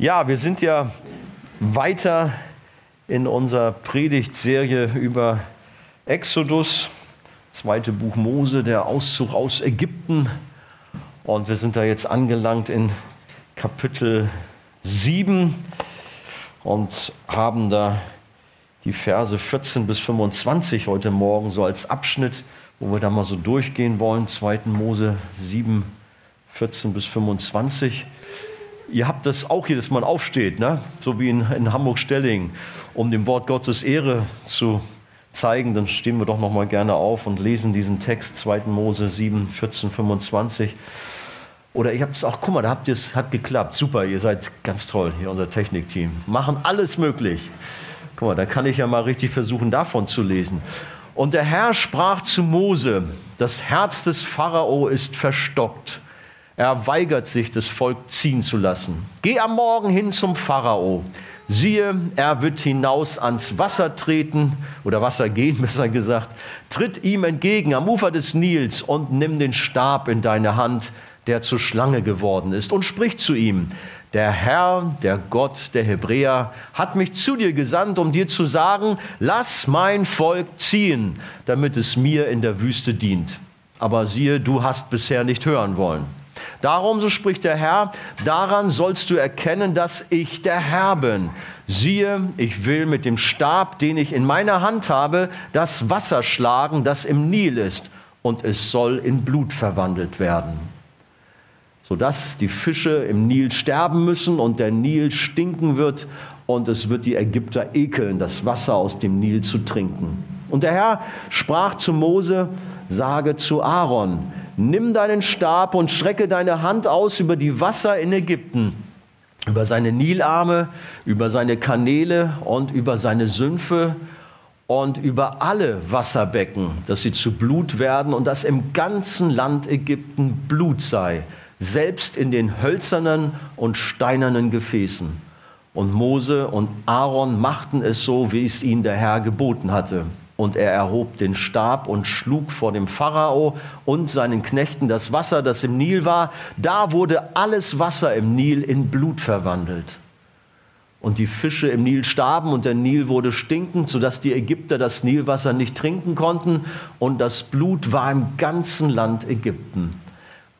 Ja, wir sind ja weiter in unserer Predigtserie über Exodus, zweite Buch Mose, der Auszug aus Ägypten. Und wir sind da jetzt angelangt in Kapitel 7 und haben da die Verse 14 bis 25 heute Morgen so als Abschnitt, wo wir da mal so durchgehen wollen. 2. Mose 7, 14 bis 25. Ihr habt das auch dass man aufsteht, ne? so wie in, in Hamburg-Stelling, um dem Wort Gottes Ehre zu zeigen. Dann stehen wir doch noch mal gerne auf und lesen diesen Text 2. Mose 7, 14, 25. Oder ich habe es auch, guck mal, da habt ihr es, hat geklappt. Super, ihr seid ganz toll hier, unser Technikteam. Machen alles möglich. Guck mal, da kann ich ja mal richtig versuchen, davon zu lesen. Und der Herr sprach zu Mose: Das Herz des Pharao ist verstockt er weigert sich, das Volk ziehen zu lassen. Geh am Morgen hin zum Pharao. Siehe, er wird hinaus ans Wasser treten oder Wasser gehen, besser gesagt. Tritt ihm entgegen am Ufer des Nils und nimm den Stab in deine Hand, der zur Schlange geworden ist, und sprich zu ihm. Der Herr, der Gott der Hebräer, hat mich zu dir gesandt, um dir zu sagen, lass mein Volk ziehen, damit es mir in der Wüste dient. Aber siehe, du hast bisher nicht hören wollen. Darum, so spricht der Herr, daran sollst du erkennen, dass ich der Herr bin. Siehe, ich will mit dem Stab, den ich in meiner Hand habe, das Wasser schlagen, das im Nil ist, und es soll in Blut verwandelt werden. Sodass die Fische im Nil sterben müssen und der Nil stinken wird und es wird die Ägypter ekeln, das Wasser aus dem Nil zu trinken. Und der Herr sprach zu Mose, sage zu Aaron, nimm deinen Stab und strecke deine Hand aus über die Wasser in Ägypten, über seine Nilarme, über seine Kanäle und über seine Sümpfe und über alle Wasserbecken, dass sie zu Blut werden und dass im ganzen Land Ägypten Blut sei, selbst in den hölzernen und steinernen Gefäßen. Und Mose und Aaron machten es so, wie es ihnen der Herr geboten hatte. Und er erhob den Stab und schlug vor dem Pharao und seinen Knechten das Wasser, das im Nil war. Da wurde alles Wasser im Nil in Blut verwandelt. Und die Fische im Nil starben und der Nil wurde stinkend, sodass die Ägypter das Nilwasser nicht trinken konnten. Und das Blut war im ganzen Land Ägypten.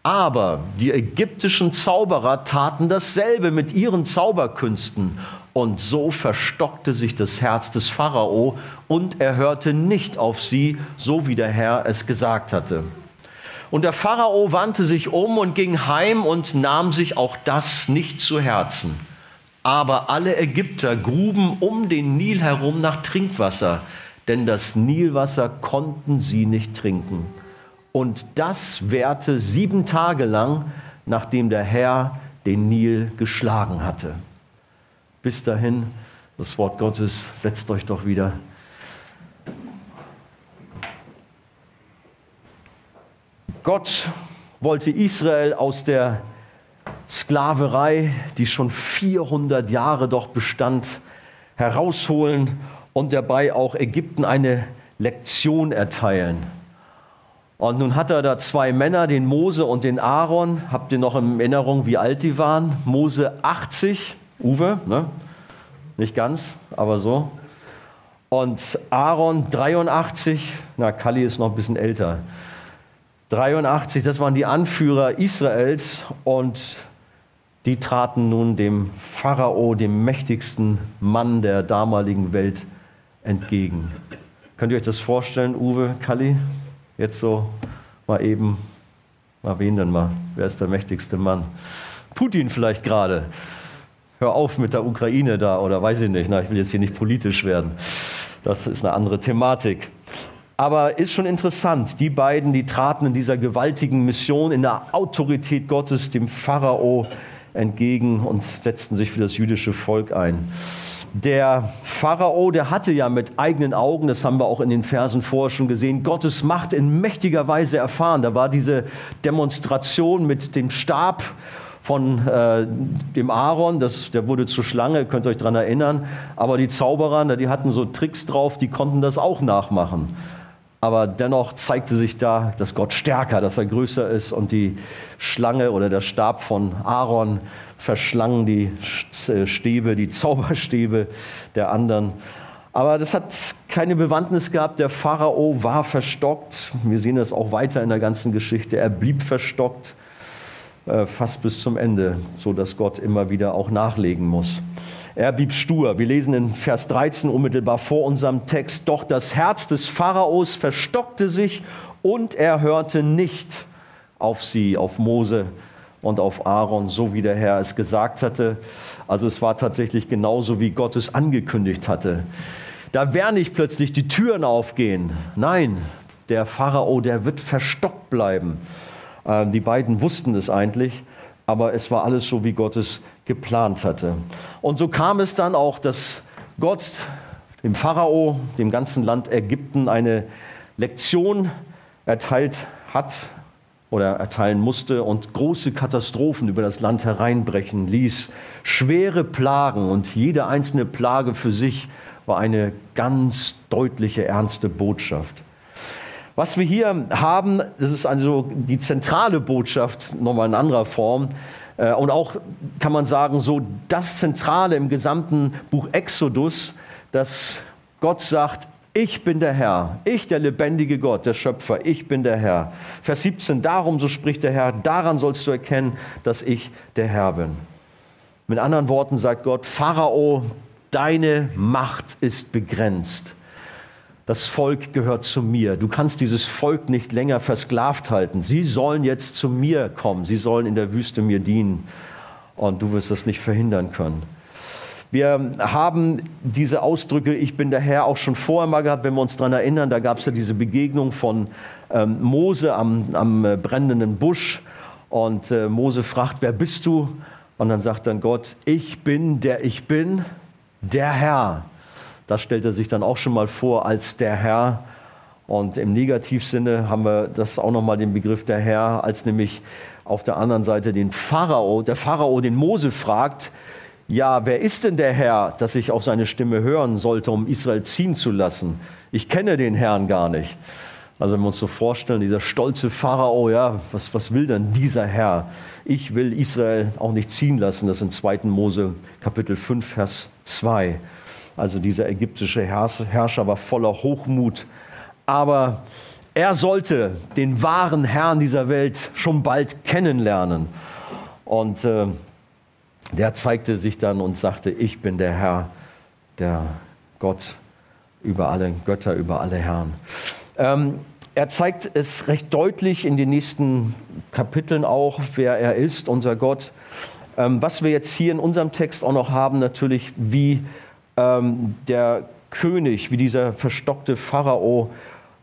Aber die ägyptischen Zauberer taten dasselbe mit ihren Zauberkünsten. Und so verstockte sich das Herz des Pharao und er hörte nicht auf sie, so wie der Herr es gesagt hatte. Und der Pharao wandte sich um und ging heim und nahm sich auch das nicht zu Herzen. Aber alle Ägypter gruben um den Nil herum nach Trinkwasser, denn das Nilwasser konnten sie nicht trinken. Und das währte sieben Tage lang, nachdem der Herr den Nil geschlagen hatte. Bis dahin, das Wort Gottes, setzt euch doch wieder. Gott wollte Israel aus der Sklaverei, die schon 400 Jahre doch bestand, herausholen und dabei auch Ägypten eine Lektion erteilen. Und nun hat er da zwei Männer, den Mose und den Aaron. Habt ihr noch in Erinnerung, wie alt die waren? Mose 80 Uwe, ne? nicht ganz, aber so. Und Aaron 83, na, Kalli ist noch ein bisschen älter. 83, das waren die Anführer Israels und die traten nun dem Pharao, dem mächtigsten Mann der damaligen Welt, entgegen. Könnt ihr euch das vorstellen, Uwe, Kalli? Jetzt so mal eben, mal wen denn mal? Wer ist der mächtigste Mann? Putin vielleicht gerade hör auf mit der Ukraine da oder weiß ich nicht. Na, ich will jetzt hier nicht politisch werden. Das ist eine andere Thematik. Aber ist schon interessant, die beiden, die traten in dieser gewaltigen Mission in der Autorität Gottes dem Pharao entgegen und setzten sich für das jüdische Volk ein. Der Pharao, der hatte ja mit eigenen Augen, das haben wir auch in den Versen vorher schon gesehen, Gottes Macht in mächtiger Weise erfahren. Da war diese Demonstration mit dem Stab von äh, dem Aaron, das, der wurde zur Schlange, könnt ihr euch daran erinnern. Aber die Zauberer, die hatten so Tricks drauf, die konnten das auch nachmachen. aber dennoch zeigte sich da, dass Gott stärker, dass er größer ist und die Schlange oder der Stab von Aaron verschlang die äh, Stäbe, die Zauberstäbe der anderen. Aber das hat keine Bewandtnis gehabt. Der Pharao war verstockt. Wir sehen das auch weiter in der ganzen Geschichte. Er blieb verstockt fast bis zum Ende, so dass Gott immer wieder auch nachlegen muss. Er blieb stur. Wir lesen in Vers 13 unmittelbar vor unserem Text, doch das Herz des Pharaos verstockte sich und er hörte nicht auf sie, auf Mose und auf Aaron, so wie der Herr es gesagt hatte. Also es war tatsächlich genauso, wie Gott es angekündigt hatte. Da werden nicht plötzlich die Türen aufgehen. Nein, der Pharao, der wird verstockt bleiben. Ähm, die beiden wussten es eigentlich, aber es war alles so, wie Gott es geplant hatte. Und so kam es dann auch, dass Gott dem Pharao, dem ganzen Land Ägypten eine Lektion erteilt hat oder erteilen musste und große Katastrophen über das Land hereinbrechen ließ. Schwere Plagen und jede einzelne Plage für sich war eine ganz deutliche, ernste Botschaft. Was wir hier haben, das ist also die zentrale Botschaft, nochmal in anderer Form, äh, und auch kann man sagen, so das Zentrale im gesamten Buch Exodus, dass Gott sagt, ich bin der Herr, ich der lebendige Gott, der Schöpfer, ich bin der Herr. Vers 17, darum, so spricht der Herr, daran sollst du erkennen, dass ich der Herr bin. Mit anderen Worten sagt Gott, Pharao, deine Macht ist begrenzt. Das Volk gehört zu mir. Du kannst dieses Volk nicht länger versklavt halten. Sie sollen jetzt zu mir kommen. Sie sollen in der Wüste mir dienen. Und du wirst das nicht verhindern können. Wir haben diese Ausdrücke, ich bin der Herr, auch schon vorher mal gehabt, wenn wir uns daran erinnern. Da gab es ja diese Begegnung von ähm, Mose am, am äh, brennenden Busch. Und äh, Mose fragt, wer bist du? Und dann sagt dann Gott, ich bin der ich bin, der Herr. Das stellt er sich dann auch schon mal vor als der Herr. Und im Negativsinne haben wir das auch nochmal den Begriff der Herr, als nämlich auf der anderen Seite den Pharao, der Pharao den Mose fragt, ja, wer ist denn der Herr, dass ich auf seine Stimme hören sollte, um Israel ziehen zu lassen? Ich kenne den Herrn gar nicht. Also wenn wir uns so vorstellen, dieser stolze Pharao, ja, was, was will denn dieser Herr? Ich will Israel auch nicht ziehen lassen. Das ist in 2. Mose Kapitel 5, Vers 2. Also dieser ägyptische Herrscher war voller Hochmut. Aber er sollte den wahren Herrn dieser Welt schon bald kennenlernen. Und äh, der zeigte sich dann und sagte, ich bin der Herr, der Gott über alle Götter, über alle Herren. Ähm, er zeigt es recht deutlich in den nächsten Kapiteln auch, wer er ist, unser Gott. Ähm, was wir jetzt hier in unserem Text auch noch haben, natürlich, wie ähm, der König, wie dieser verstockte Pharao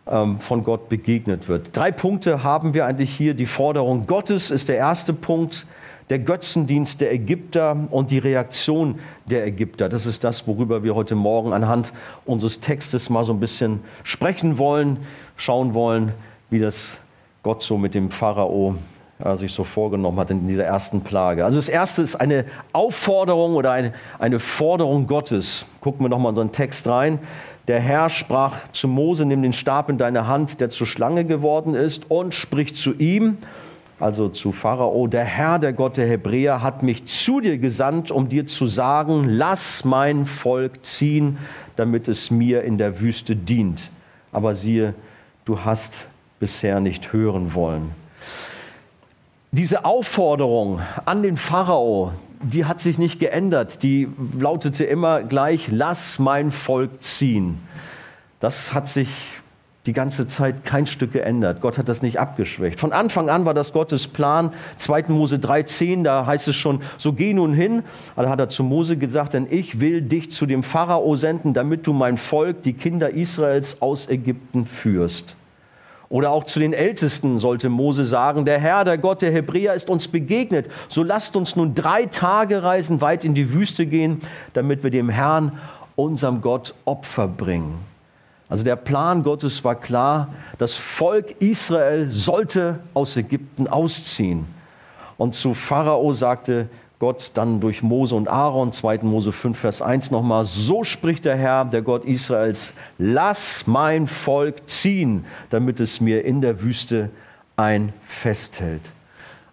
ähm, von Gott begegnet wird. Drei Punkte haben wir eigentlich hier. Die Forderung Gottes ist der erste Punkt, der Götzendienst der Ägypter und die Reaktion der Ägypter. Das ist das, worüber wir heute Morgen anhand unseres Textes mal so ein bisschen sprechen wollen, schauen wollen, wie das Gott so mit dem Pharao ja, sich so vorgenommen hat in dieser ersten Plage. Also das erste ist eine Aufforderung oder eine, eine Forderung Gottes. Gucken wir nochmal in unseren Text rein. Der Herr sprach zu Mose, nimm den Stab in deine Hand, der zur Schlange geworden ist, und spricht zu ihm, also zu Pharao, der Herr, der Gott der Hebräer, hat mich zu dir gesandt, um dir zu sagen, lass mein Volk ziehen, damit es mir in der Wüste dient. Aber siehe, du hast bisher nicht hören wollen. Diese Aufforderung an den Pharao, die hat sich nicht geändert. Die lautete immer gleich, lass mein Volk ziehen. Das hat sich die ganze Zeit kein Stück geändert. Gott hat das nicht abgeschwächt. Von Anfang an war das Gottes Plan. 2. Mose 3,10, da heißt es schon, so geh nun hin. Also hat er zu Mose gesagt, denn ich will dich zu dem Pharao senden, damit du mein Volk, die Kinder Israels aus Ägypten führst. Oder auch zu den Ältesten sollte Mose sagen, der Herr, der Gott der Hebräer ist uns begegnet. So lasst uns nun drei Tage reisen, weit in die Wüste gehen, damit wir dem Herrn, unserem Gott, Opfer bringen. Also der Plan Gottes war klar, das Volk Israel sollte aus Ägypten ausziehen. Und zu Pharao sagte Gott dann durch Mose und Aaron, 2. Mose 5, Vers 1 nochmal, so spricht der Herr, der Gott Israels, lass mein Volk ziehen, damit es mir in der Wüste ein Fest hält.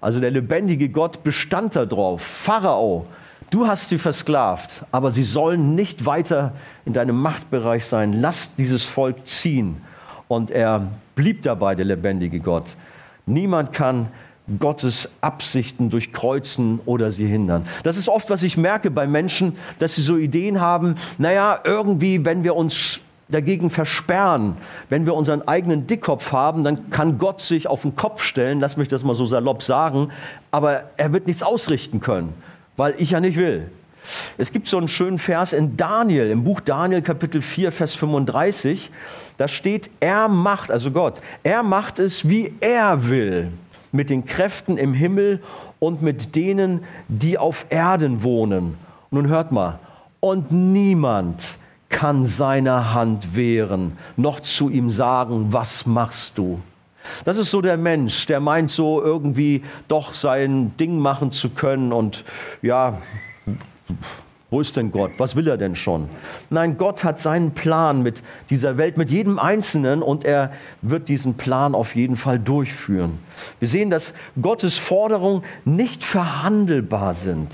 Also der lebendige Gott bestand darauf, Pharao, du hast sie versklavt, aber sie sollen nicht weiter in deinem Machtbereich sein, lass dieses Volk ziehen. Und er blieb dabei, der lebendige Gott. Niemand kann Gottes Absichten durchkreuzen oder sie hindern. Das ist oft, was ich merke bei Menschen, dass sie so Ideen haben, naja, irgendwie, wenn wir uns dagegen versperren, wenn wir unseren eigenen Dickkopf haben, dann kann Gott sich auf den Kopf stellen, lass mich das mal so salopp sagen, aber er wird nichts ausrichten können, weil ich ja nicht will. Es gibt so einen schönen Vers in Daniel, im Buch Daniel Kapitel 4, Vers 35, da steht, er macht, also Gott, er macht es, wie er will mit den Kräften im Himmel und mit denen, die auf Erden wohnen. Nun hört mal, und niemand kann seiner Hand wehren, noch zu ihm sagen, was machst du? Das ist so der Mensch, der meint so irgendwie doch sein Ding machen zu können und ja, wo ist denn Gott? Was will er denn schon? Nein, Gott hat seinen Plan mit dieser Welt, mit jedem Einzelnen und er wird diesen Plan auf jeden Fall durchführen. Wir sehen, dass Gottes Forderungen nicht verhandelbar sind.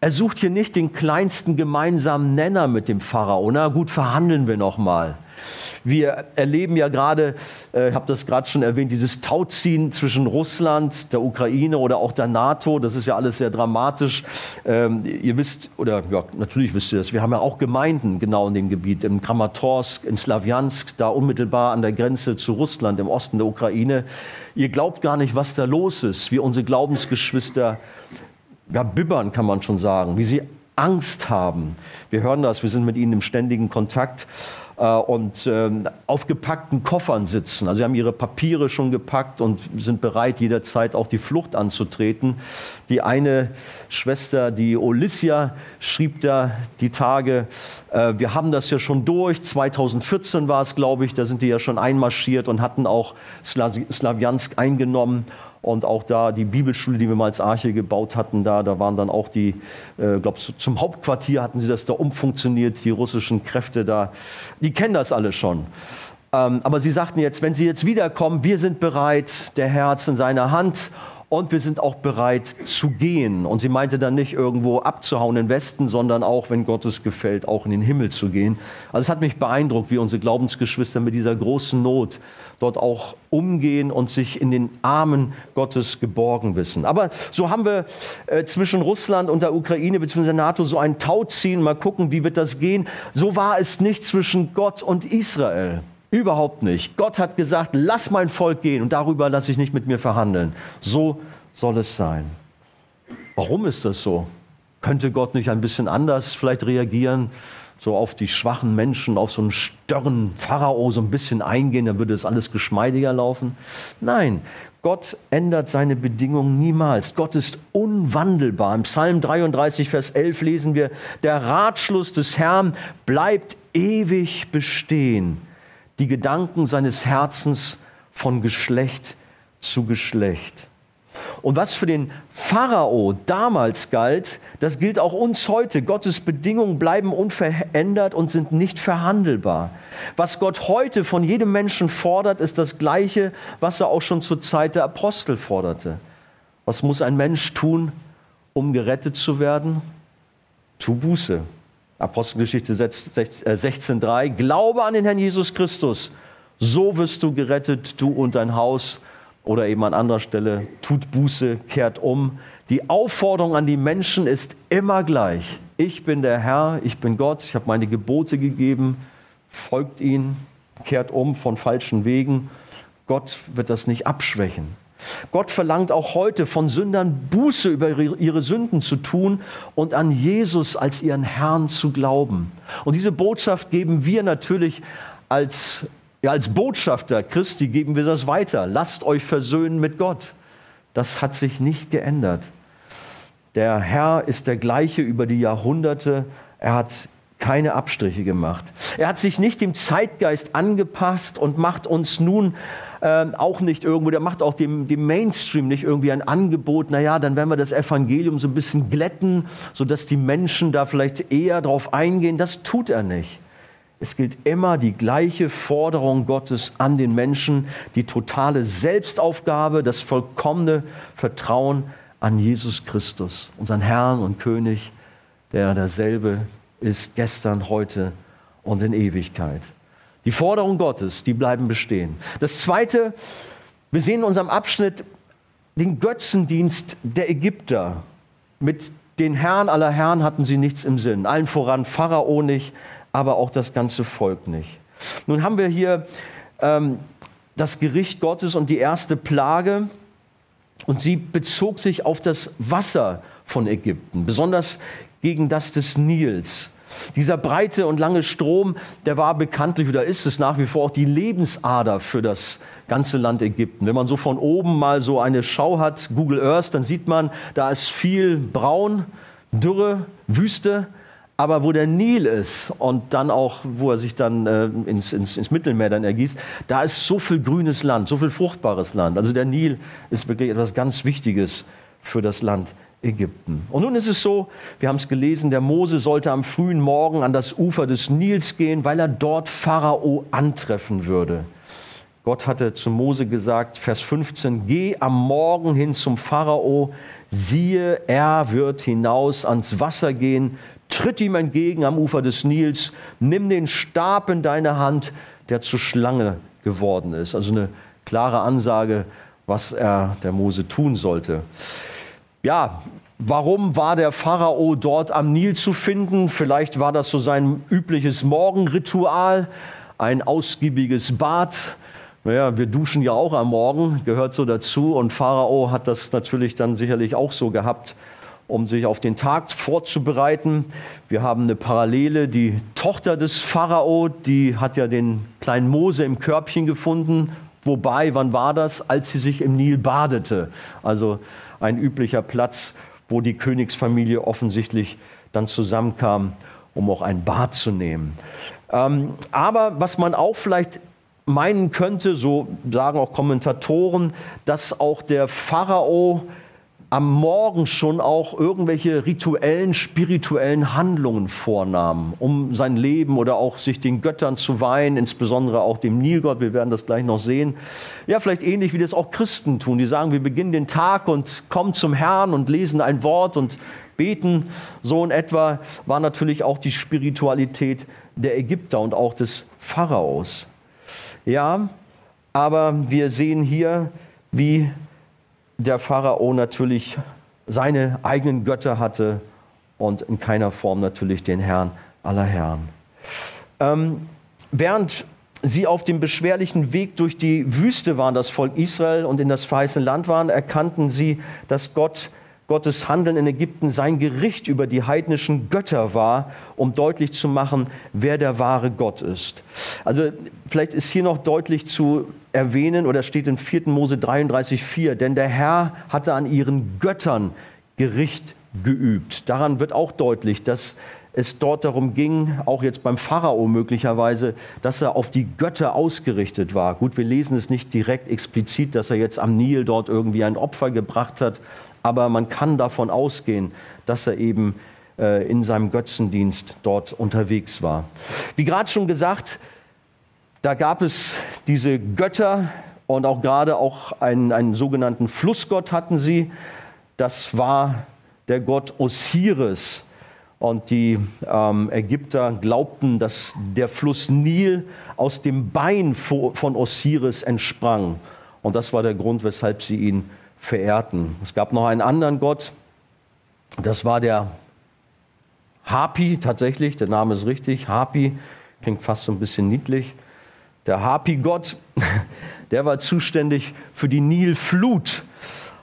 Er sucht hier nicht den kleinsten gemeinsamen Nenner mit dem Pharao. Na gut, verhandeln wir noch mal. Wir erleben ja gerade, äh, ich habe das gerade schon erwähnt, dieses Tauziehen zwischen Russland, der Ukraine oder auch der NATO. Das ist ja alles sehr dramatisch. Ähm, ihr wisst, oder ja, natürlich wisst ihr das, wir haben ja auch Gemeinden genau in dem Gebiet, im Kramatorsk, in Slawiansk, da unmittelbar an der Grenze zu Russland, im Osten der Ukraine. Ihr glaubt gar nicht, was da los ist, wie unsere Glaubensgeschwister ja, bibbern, kann man schon sagen, wie sie Angst haben. Wir hören das, wir sind mit ihnen im ständigen Kontakt. Äh, und ähm, auf gepackten Koffern sitzen. Also sie haben ihre Papiere schon gepackt und sind bereit, jederzeit auch die Flucht anzutreten. Die eine Schwester, die Olyssia, schrieb da die Tage, äh, wir haben das ja schon durch. 2014 war es, glaube ich, da sind die ja schon einmarschiert und hatten auch Slawiansk eingenommen. Und auch da die Bibelschule, die wir mal als Arche gebaut hatten, da, da waren dann auch die, äh, glaube zum Hauptquartier hatten sie das da umfunktioniert, die russischen Kräfte da. Die kennen das alle schon. Ähm, aber sie sagten jetzt, wenn sie jetzt wiederkommen, wir sind bereit, der Herz in seiner Hand und wir sind auch bereit zu gehen. Und sie meinte dann nicht irgendwo abzuhauen in den Westen, sondern auch, wenn Gott es gefällt, auch in den Himmel zu gehen. Also es hat mich beeindruckt, wie unsere Glaubensgeschwister mit dieser großen Not dort auch umgehen und sich in den Armen Gottes geborgen wissen. Aber so haben wir äh, zwischen Russland und der Ukraine bzw. der NATO so ein Tauziehen. Mal gucken, wie wird das gehen. So war es nicht zwischen Gott und Israel. Überhaupt nicht. Gott hat gesagt, lass mein Volk gehen und darüber lasse ich nicht mit mir verhandeln. So soll es sein. Warum ist das so? Könnte Gott nicht ein bisschen anders vielleicht reagieren? So auf die schwachen Menschen, auf so einen störren Pharao so ein bisschen eingehen, dann würde es alles geschmeidiger laufen. Nein, Gott ändert seine Bedingungen niemals. Gott ist unwandelbar. Im Psalm 33, Vers 11 lesen wir, der Ratschluss des Herrn bleibt ewig bestehen die Gedanken seines Herzens von Geschlecht zu Geschlecht. Und was für den Pharao damals galt, das gilt auch uns heute. Gottes Bedingungen bleiben unverändert und sind nicht verhandelbar. Was Gott heute von jedem Menschen fordert, ist das Gleiche, was er auch schon zur Zeit der Apostel forderte. Was muss ein Mensch tun, um gerettet zu werden? Tu Buße. Apostelgeschichte 16.3, äh, Glaube an den Herrn Jesus Christus, so wirst du gerettet, du und dein Haus. Oder eben an anderer Stelle, tut Buße, kehrt um. Die Aufforderung an die Menschen ist immer gleich. Ich bin der Herr, ich bin Gott, ich habe meine Gebote gegeben, folgt ihnen, kehrt um von falschen Wegen. Gott wird das nicht abschwächen. Gott verlangt auch heute von Sündern Buße über ihre Sünden zu tun und an Jesus als ihren Herrn zu glauben. Und diese Botschaft geben wir natürlich als, ja, als Botschafter Christi, geben wir das weiter. Lasst euch versöhnen mit Gott. Das hat sich nicht geändert. Der Herr ist der gleiche über die Jahrhunderte. Er hat keine Abstriche gemacht. Er hat sich nicht dem Zeitgeist angepasst und macht uns nun äh, auch nicht irgendwo, der macht auch dem, dem Mainstream nicht irgendwie ein Angebot, naja, dann werden wir das Evangelium so ein bisschen glätten, sodass die Menschen da vielleicht eher drauf eingehen. Das tut er nicht. Es gilt immer die gleiche Forderung Gottes an den Menschen, die totale Selbstaufgabe, das vollkommene Vertrauen an Jesus Christus, unseren Herrn und König, der derselbe ist gestern, heute und in Ewigkeit. Die Forderungen Gottes, die bleiben bestehen. Das Zweite, wir sehen in unserem Abschnitt den Götzendienst der Ägypter. Mit den Herren aller Herren hatten sie nichts im Sinn. Allen voran Pharao nicht, aber auch das ganze Volk nicht. Nun haben wir hier ähm, das Gericht Gottes und die erste Plage. Und sie bezog sich auf das Wasser von Ägypten, besonders gegen das des Nils. Dieser breite und lange Strom, der war bekanntlich oder ist es nach wie vor auch die Lebensader für das ganze Land Ägypten. Wenn man so von oben mal so eine Schau hat, Google Earth, dann sieht man, da ist viel braun, Dürre, Wüste, aber wo der Nil ist und dann auch, wo er sich dann äh, ins, ins, ins, Mittelmeer dann ergießt, da ist so viel grünes Land, so viel fruchtbares Land. Also der Nil ist wirklich etwas ganz Wichtiges für das Land Ägypten. Und nun ist es so, wir haben es gelesen, der Mose sollte am frühen Morgen an das Ufer des Nils gehen, weil er dort Pharao antreffen würde. Gott hatte zu Mose gesagt, Vers 15, geh am Morgen hin zum Pharao, siehe, er wird hinaus ans Wasser gehen, tritt ihm entgegen am Ufer des Nils, nimm den Stab in deine Hand, der zur Schlange geworden ist. Also eine klare Ansage, was er, der Mose, tun sollte. Ja, warum war der Pharao dort am Nil zu finden? Vielleicht war das so sein übliches Morgenritual, ein ausgiebiges Bad. Naja, wir duschen ja auch am Morgen, gehört so dazu. Und Pharao hat das natürlich dann sicherlich auch so gehabt, um sich auf den Tag vorzubereiten. Wir haben eine Parallele. Die Tochter des Pharao, die hat ja den kleinen Mose im Körbchen gefunden. Wobei, wann war das? Als sie sich im Nil badete. Also ein üblicher Platz, wo die Königsfamilie offensichtlich dann zusammenkam, um auch ein Bad zu nehmen. Ähm, aber was man auch vielleicht meinen könnte, so sagen auch Kommentatoren, dass auch der Pharao am Morgen schon auch irgendwelche rituellen, spirituellen Handlungen vornahm, um sein Leben oder auch sich den Göttern zu weihen, insbesondere auch dem Nilgott. Wir werden das gleich noch sehen. Ja, vielleicht ähnlich wie das auch Christen tun. Die sagen, wir beginnen den Tag und kommen zum Herrn und lesen ein Wort und beten. So in etwa war natürlich auch die Spiritualität der Ägypter und auch des Pharaos. Ja, aber wir sehen hier, wie der Pharao natürlich seine eigenen Götter hatte und in keiner Form natürlich den Herrn aller Herren. Ähm, während sie auf dem beschwerlichen Weg durch die Wüste waren, das Volk Israel, und in das verheißene Land waren, erkannten sie, dass Gott Gottes Handeln in Ägypten sein Gericht über die heidnischen Götter war, um deutlich zu machen, wer der wahre Gott ist. Also vielleicht ist hier noch deutlich zu erwähnen oder steht in 4. Mose 33,4, denn der Herr hatte an ihren Göttern Gericht geübt. Daran wird auch deutlich, dass es dort darum ging, auch jetzt beim Pharao möglicherweise, dass er auf die Götter ausgerichtet war. Gut, wir lesen es nicht direkt explizit, dass er jetzt am Nil dort irgendwie ein Opfer gebracht hat, aber man kann davon ausgehen, dass er eben äh, in seinem Götzendienst dort unterwegs war. Wie gerade schon gesagt, da gab es diese Götter und auch gerade auch einen, einen sogenannten Flussgott hatten sie. Das war der Gott Osiris. Und die ähm, Ägypter glaubten, dass der Fluss Nil aus dem Bein von Osiris entsprang. Und das war der Grund, weshalb sie ihn verehrten. Es gab noch einen anderen Gott, das war der Hapi tatsächlich, der Name ist richtig, Hapi, klingt fast so ein bisschen niedlich. Der Hapi-Gott, der war zuständig für die Nilflut.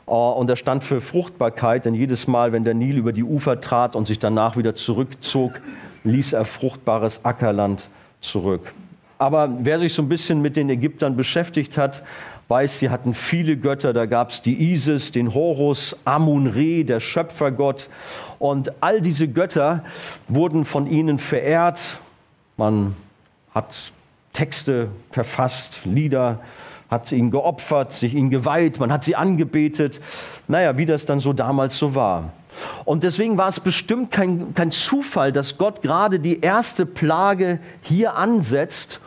Äh, und er stand für Fruchtbarkeit, denn jedes Mal, wenn der Nil über die Ufer trat und sich danach wieder zurückzog, ließ er fruchtbares Ackerland zurück. Aber wer sich so ein bisschen mit den Ägyptern beschäftigt hat, weiß, sie hatten viele Götter. Da gab es die Isis, den Horus, Amun-Re, der Schöpfergott. Und all diese Götter wurden von ihnen verehrt. Man hat Texte verfasst, Lieder, hat ihnen geopfert, sich ihnen geweiht, man hat sie angebetet. Naja, wie das dann so damals so war. Und deswegen war es bestimmt kein, kein Zufall, dass Gott gerade die erste Plage hier ansetzt,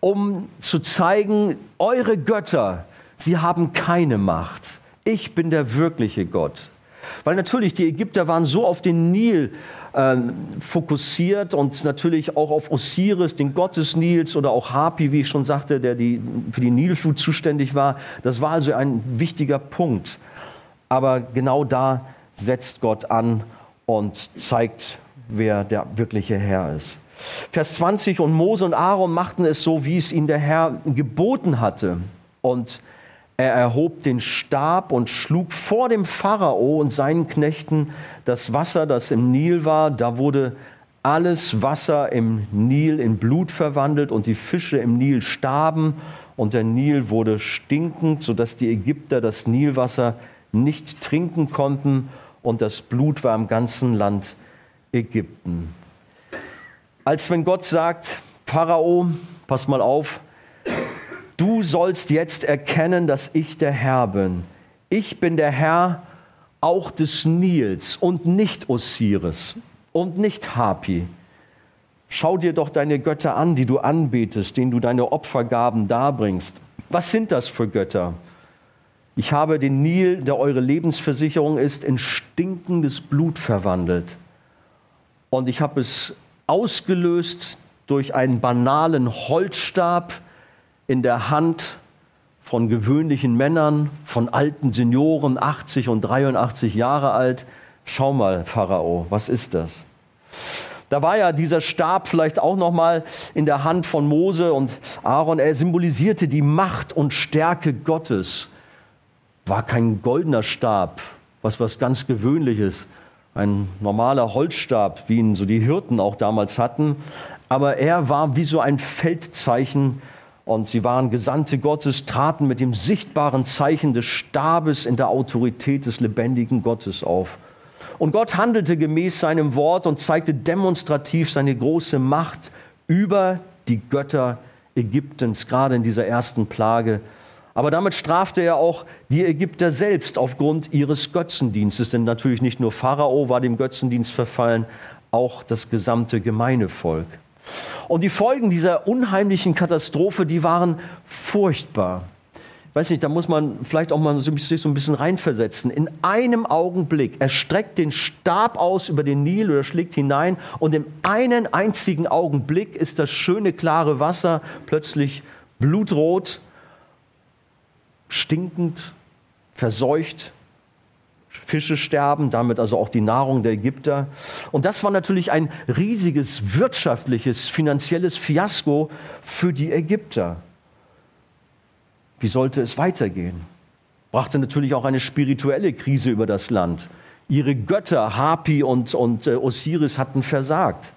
um zu zeigen, eure Götter, sie haben keine Macht. Ich bin der wirkliche Gott. Weil natürlich die Ägypter waren so auf den Nil äh, fokussiert und natürlich auch auf Osiris, den Gott des Nils oder auch Hapi, wie ich schon sagte, der die, für die Nilflut zuständig war. Das war also ein wichtiger Punkt. Aber genau da setzt Gott an und zeigt, wer der wirkliche Herr ist. Vers 20, und Mose und Aaron machten es so, wie es ihnen der Herr geboten hatte. Und er erhob den Stab und schlug vor dem Pharao und seinen Knechten das Wasser, das im Nil war. Da wurde alles Wasser im Nil in Blut verwandelt und die Fische im Nil starben und der Nil wurde stinkend, sodass die Ägypter das Nilwasser nicht trinken konnten und das Blut war im ganzen Land Ägypten. Als wenn Gott sagt, Pharao, pass mal auf, du sollst jetzt erkennen, dass ich der Herr bin. Ich bin der Herr auch des Nils und nicht Osiris und nicht Hapi. Schau dir doch deine Götter an, die du anbetest, denen du deine Opfergaben darbringst. Was sind das für Götter? Ich habe den Nil, der eure Lebensversicherung ist, in stinkendes Blut verwandelt. Und ich habe es ausgelöst durch einen banalen Holzstab in der Hand von gewöhnlichen Männern, von alten Senioren, 80 und 83 Jahre alt. Schau mal, Pharao, was ist das? Da war ja dieser Stab vielleicht auch noch mal in der Hand von Mose und Aaron. Er symbolisierte die Macht und Stärke Gottes war kein goldener Stab, was was ganz Gewöhnliches, ein normaler Holzstab, wie ihn so die Hirten auch damals hatten, aber er war wie so ein Feldzeichen und sie waren Gesandte Gottes, traten mit dem sichtbaren Zeichen des Stabes in der Autorität des lebendigen Gottes auf. Und Gott handelte gemäß seinem Wort und zeigte demonstrativ seine große Macht über die Götter Ägyptens, gerade in dieser ersten Plage aber damit strafte er auch die Ägypter selbst aufgrund ihres Götzendienstes. Denn natürlich nicht nur Pharao war dem Götzendienst verfallen, auch das gesamte Gemeinevolk. Und die Folgen dieser unheimlichen Katastrophe, die waren furchtbar. Ich weiß nicht, da muss man vielleicht auch mal sich so ein bisschen reinversetzen. In einem Augenblick, er den Stab aus über den Nil oder schlägt hinein und in einem einzigen Augenblick ist das schöne, klare Wasser plötzlich blutrot stinkend, verseucht, Fische sterben, damit also auch die Nahrung der Ägypter. Und das war natürlich ein riesiges wirtschaftliches, finanzielles Fiasko für die Ägypter. Wie sollte es weitergehen? Brachte natürlich auch eine spirituelle Krise über das Land. Ihre Götter, Hapi und, und äh, Osiris, hatten versagt.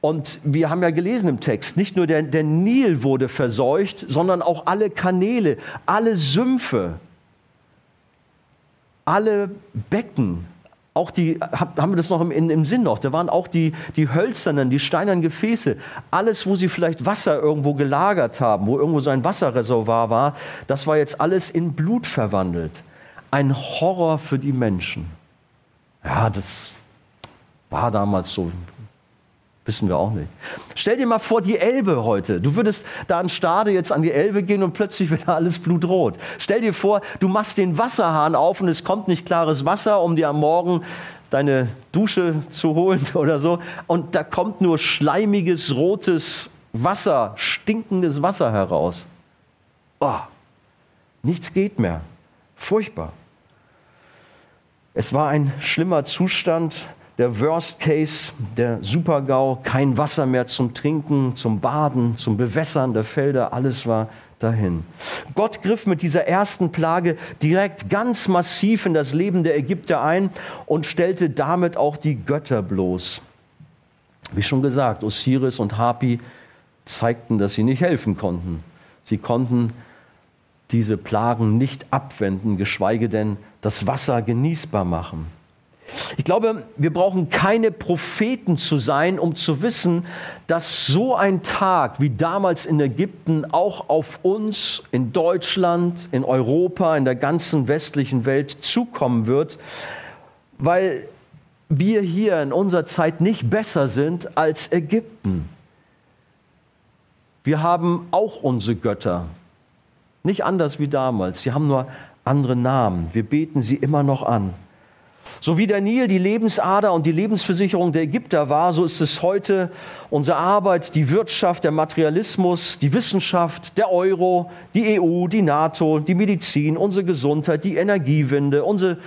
Und wir haben ja gelesen im Text, nicht nur der, der Nil wurde verseucht, sondern auch alle Kanäle, alle Sümpfe, alle Becken, auch die, haben wir das noch im, im Sinn noch, da waren auch die, die hölzernen, die steinernen Gefäße, alles, wo sie vielleicht Wasser irgendwo gelagert haben, wo irgendwo so ein Wasserreservoir war, das war jetzt alles in Blut verwandelt. Ein Horror für die Menschen. Ja, das war damals so. Wissen wir auch nicht. Stell dir mal vor, die Elbe heute. Du würdest da an Stade jetzt an die Elbe gehen und plötzlich wird alles blutrot. Stell dir vor, du machst den Wasserhahn auf und es kommt nicht klares Wasser, um dir am Morgen deine Dusche zu holen oder so. Und da kommt nur schleimiges, rotes Wasser, stinkendes Wasser heraus. Oh, nichts geht mehr. Furchtbar. Es war ein schlimmer Zustand der Worst Case, der Supergau, kein Wasser mehr zum Trinken, zum Baden, zum Bewässern der Felder, alles war dahin. Gott griff mit dieser ersten Plage direkt ganz massiv in das Leben der Ägypter ein und stellte damit auch die Götter bloß. Wie schon gesagt, Osiris und Hapi zeigten, dass sie nicht helfen konnten. Sie konnten diese Plagen nicht abwenden, geschweige denn das Wasser genießbar machen. Ich glaube, wir brauchen keine Propheten zu sein, um zu wissen, dass so ein Tag wie damals in Ägypten auch auf uns in Deutschland, in Europa, in der ganzen westlichen Welt zukommen wird, weil wir hier in unserer Zeit nicht besser sind als Ägypten. Wir haben auch unsere Götter, nicht anders wie damals. Sie haben nur andere Namen. Wir beten sie immer noch an. So wie der Nil die Lebensader und die Lebensversicherung der Ägypter war, so ist es heute unsere Arbeit, die Wirtschaft, der Materialismus, die Wissenschaft, der Euro, die EU, die NATO, die Medizin, unsere Gesundheit, die Energiewende, unsere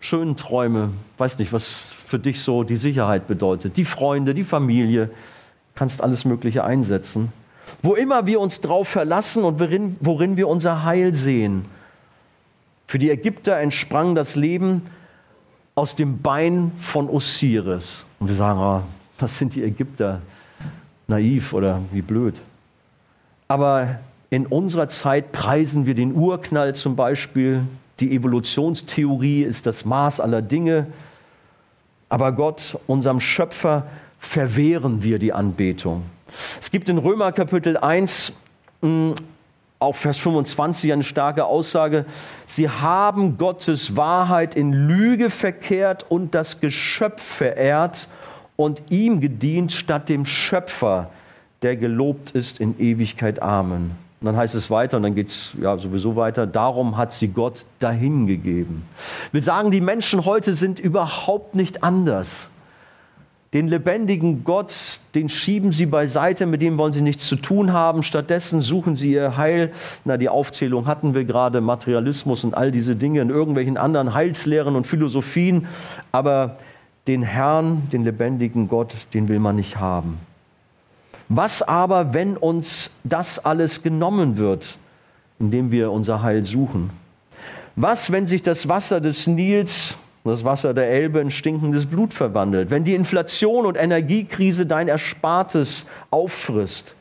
schönen Träume. Weiß nicht, was für dich so die Sicherheit bedeutet. Die Freunde, die Familie, kannst alles Mögliche einsetzen. Wo immer wir uns drauf verlassen und worin, worin wir unser Heil sehen. Für die Ägypter entsprang das Leben aus dem Bein von Osiris. Und wir sagen, oh, was sind die Ägypter? Naiv oder wie blöd. Aber in unserer Zeit preisen wir den Urknall zum Beispiel. Die Evolutionstheorie ist das Maß aller Dinge. Aber Gott, unserem Schöpfer, verwehren wir die Anbetung. Es gibt in Römer Kapitel 1 auf Vers 25 eine starke Aussage. Sie haben Gottes Wahrheit in Lüge verkehrt und das Geschöpf verehrt und ihm gedient statt dem Schöpfer, der gelobt ist in Ewigkeit. Amen. Und dann heißt es weiter und dann geht es ja sowieso weiter. Darum hat sie Gott dahingegeben. Wir sagen, die Menschen heute sind überhaupt nicht anders. Den lebendigen Gott, den schieben sie beiseite, mit dem wollen sie nichts zu tun haben. Stattdessen suchen sie ihr Heil. Na, die Aufzählung hatten wir gerade, Materialismus und all diese Dinge in irgendwelchen anderen Heilslehren und Philosophien. Aber den Herrn, den lebendigen Gott, den will man nicht haben. Was aber, wenn uns das alles genommen wird, indem wir unser Heil suchen? Was, wenn sich das Wasser des Nils und das Wasser der Elbe in stinkendes Blut verwandelt, wenn die Inflation und Energiekrise dein Erspartes auffrisst,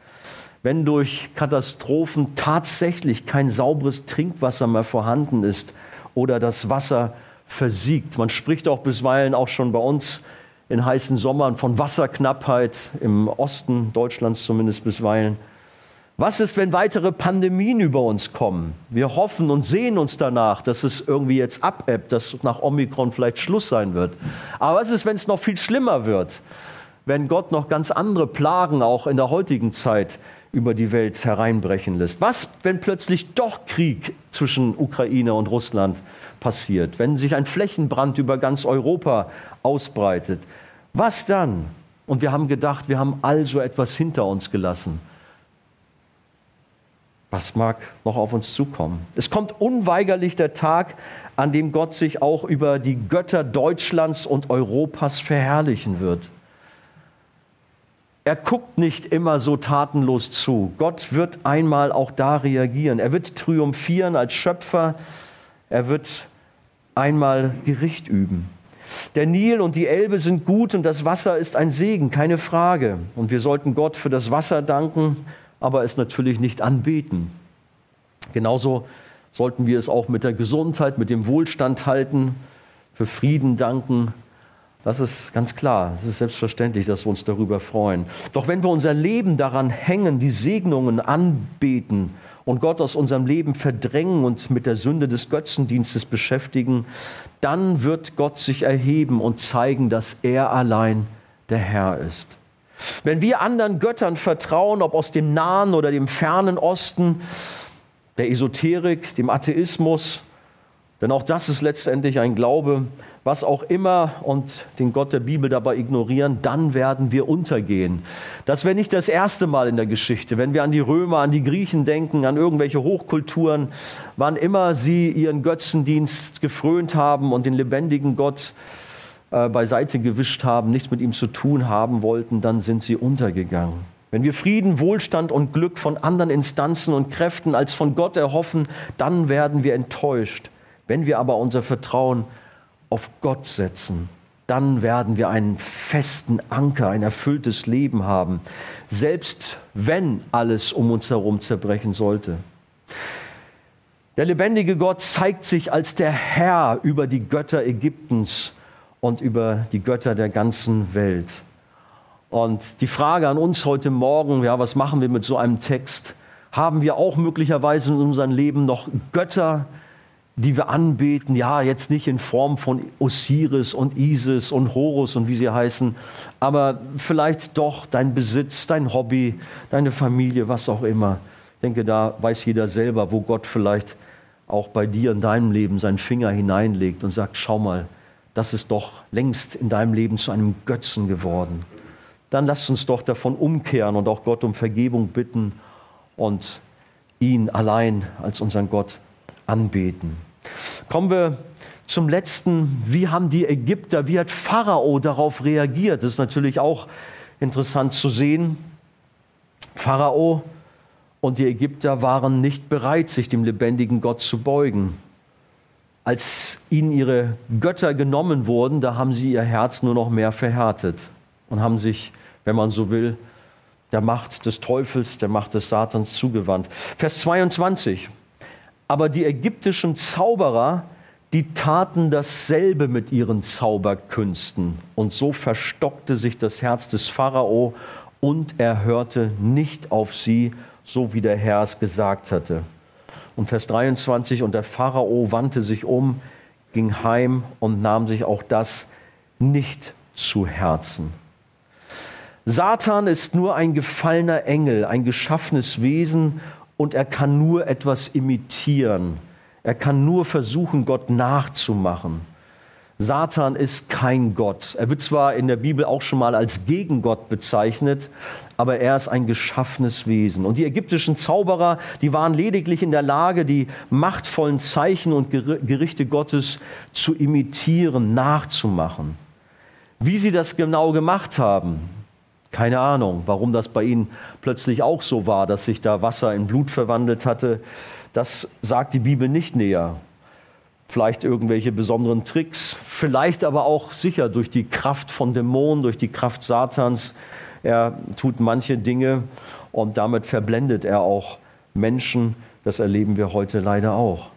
wenn durch Katastrophen tatsächlich kein sauberes Trinkwasser mehr vorhanden ist oder das Wasser versiegt. Man spricht auch bisweilen auch schon bei uns in heißen Sommern von Wasserknappheit im Osten Deutschlands zumindest bisweilen. Was ist, wenn weitere Pandemien über uns kommen? Wir hoffen und sehen uns danach, dass es irgendwie jetzt abebbt, dass nach Omikron vielleicht Schluss sein wird. Aber was ist, wenn es noch viel schlimmer wird? Wenn Gott noch ganz andere Plagen auch in der heutigen Zeit über die Welt hereinbrechen lässt? Was, wenn plötzlich doch Krieg zwischen Ukraine und Russland passiert? Wenn sich ein Flächenbrand über ganz Europa ausbreitet? Was dann? Und wir haben gedacht, wir haben also etwas hinter uns gelassen. Was mag noch auf uns zukommen? Es kommt unweigerlich der Tag, an dem Gott sich auch über die Götter Deutschlands und Europas verherrlichen wird. Er guckt nicht immer so tatenlos zu. Gott wird einmal auch da reagieren. Er wird triumphieren als Schöpfer. Er wird einmal Gericht üben. Der Nil und die Elbe sind gut und das Wasser ist ein Segen, keine Frage. Und wir sollten Gott für das Wasser danken aber es natürlich nicht anbeten. Genauso sollten wir es auch mit der Gesundheit, mit dem Wohlstand halten, für Frieden danken. Das ist ganz klar, es ist selbstverständlich, dass wir uns darüber freuen. Doch wenn wir unser Leben daran hängen, die Segnungen anbeten und Gott aus unserem Leben verdrängen und mit der Sünde des Götzendienstes beschäftigen, dann wird Gott sich erheben und zeigen, dass er allein der Herr ist. Wenn wir anderen Göttern vertrauen, ob aus dem nahen oder dem fernen Osten, der Esoterik, dem Atheismus, denn auch das ist letztendlich ein Glaube, was auch immer und den Gott der Bibel dabei ignorieren, dann werden wir untergehen. Das wäre nicht das erste Mal in der Geschichte. Wenn wir an die Römer, an die Griechen denken, an irgendwelche Hochkulturen, wann immer sie ihren Götzendienst gefrönt haben und den lebendigen Gott äh, beiseite gewischt haben, nichts mit ihm zu tun haben wollten, dann sind sie untergegangen. Wenn wir Frieden, Wohlstand und Glück von anderen Instanzen und Kräften als von Gott erhoffen, dann werden wir enttäuscht. Wenn wir aber unser Vertrauen auf Gott setzen, dann werden wir einen festen Anker, ein erfülltes Leben haben, selbst wenn alles um uns herum zerbrechen sollte. Der lebendige Gott zeigt sich als der Herr über die Götter Ägyptens und über die Götter der ganzen Welt. Und die Frage an uns heute Morgen, ja, was machen wir mit so einem Text? Haben wir auch möglicherweise in unserem Leben noch Götter, die wir anbeten? Ja, jetzt nicht in Form von Osiris und Isis und Horus und wie sie heißen, aber vielleicht doch dein Besitz, dein Hobby, deine Familie, was auch immer. Ich denke, da weiß jeder selber, wo Gott vielleicht auch bei dir in deinem Leben seinen Finger hineinlegt und sagt, schau mal, das ist doch längst in deinem Leben zu einem Götzen geworden. Dann lasst uns doch davon umkehren und auch Gott um Vergebung bitten und ihn allein als unseren Gott anbeten. Kommen wir zum letzten. Wie haben die Ägypter, wie hat Pharao darauf reagiert? Das ist natürlich auch interessant zu sehen. Pharao und die Ägypter waren nicht bereit, sich dem lebendigen Gott zu beugen. Als ihnen ihre Götter genommen wurden, da haben sie ihr Herz nur noch mehr verhärtet und haben sich, wenn man so will, der Macht des Teufels, der Macht des Satans zugewandt. Vers 22. Aber die ägyptischen Zauberer, die taten dasselbe mit ihren Zauberkünsten. Und so verstockte sich das Herz des Pharao und er hörte nicht auf sie so wie der Herr es gesagt hatte. Und Vers 23, und der Pharao wandte sich um, ging heim und nahm sich auch das nicht zu Herzen. Satan ist nur ein gefallener Engel, ein geschaffenes Wesen und er kann nur etwas imitieren. Er kann nur versuchen, Gott nachzumachen. Satan ist kein Gott. Er wird zwar in der Bibel auch schon mal als Gegengott bezeichnet, aber er ist ein geschaffenes Wesen. Und die ägyptischen Zauberer, die waren lediglich in der Lage, die machtvollen Zeichen und Gerichte Gottes zu imitieren, nachzumachen. Wie sie das genau gemacht haben, keine Ahnung, warum das bei ihnen plötzlich auch so war, dass sich da Wasser in Blut verwandelt hatte. Das sagt die Bibel nicht näher vielleicht irgendwelche besonderen Tricks, vielleicht aber auch sicher durch die Kraft von Dämonen, durch die Kraft Satans. Er tut manche Dinge und damit verblendet er auch Menschen. Das erleben wir heute leider auch.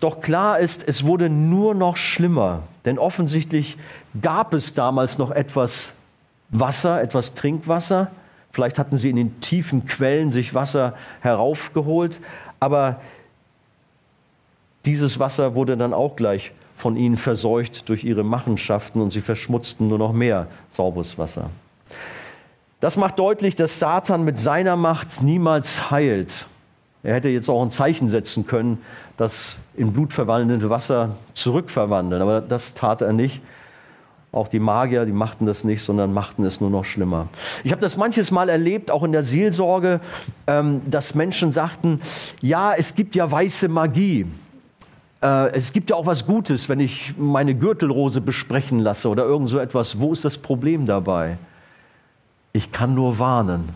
Doch klar ist, es wurde nur noch schlimmer, denn offensichtlich gab es damals noch etwas Wasser, etwas Trinkwasser. Vielleicht hatten sie in den tiefen Quellen sich Wasser heraufgeholt, aber dieses Wasser wurde dann auch gleich von ihnen verseucht durch ihre Machenschaften und sie verschmutzten nur noch mehr sauberes Wasser. Das macht deutlich, dass Satan mit seiner Macht niemals heilt. Er hätte jetzt auch ein Zeichen setzen können, das in Blut verwandelte Wasser zurückverwandeln, aber das tat er nicht. Auch die Magier, die machten das nicht, sondern machten es nur noch schlimmer. Ich habe das manches Mal erlebt, auch in der Seelsorge, ähm, dass Menschen sagten, ja, es gibt ja weiße Magie. Äh, es gibt ja auch was Gutes, wenn ich meine Gürtelrose besprechen lasse oder irgend so etwas. Wo ist das Problem dabei? Ich kann nur warnen.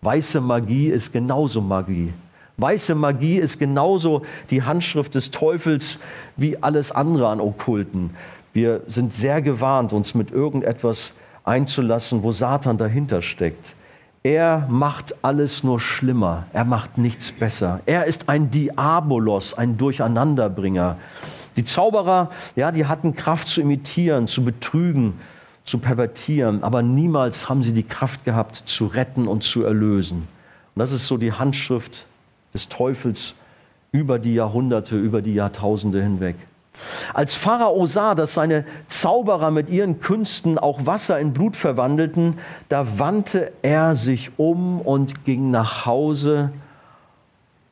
Weiße Magie ist genauso Magie. Weiße Magie ist genauso die Handschrift des Teufels wie alles andere an Okkulten. Wir sind sehr gewarnt, uns mit irgendetwas einzulassen, wo Satan dahinter steckt. Er macht alles nur schlimmer. Er macht nichts besser. Er ist ein Diabolos, ein Durcheinanderbringer. Die Zauberer, ja, die hatten Kraft zu imitieren, zu betrügen, zu pervertieren, aber niemals haben sie die Kraft gehabt, zu retten und zu erlösen. Und das ist so die Handschrift des Teufels über die Jahrhunderte, über die Jahrtausende hinweg. Als Pharao sah, dass seine Zauberer mit ihren Künsten auch Wasser in Blut verwandelten, da wandte er sich um und ging nach Hause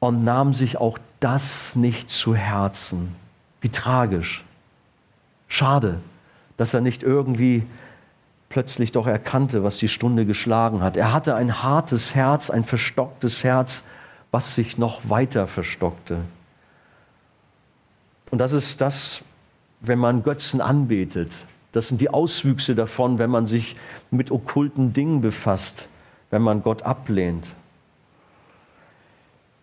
und nahm sich auch das nicht zu Herzen. Wie tragisch. Schade, dass er nicht irgendwie plötzlich doch erkannte, was die Stunde geschlagen hat. Er hatte ein hartes Herz, ein verstocktes Herz, was sich noch weiter verstockte. Und das ist das, wenn man Götzen anbetet. Das sind die Auswüchse davon, wenn man sich mit okkulten Dingen befasst, wenn man Gott ablehnt.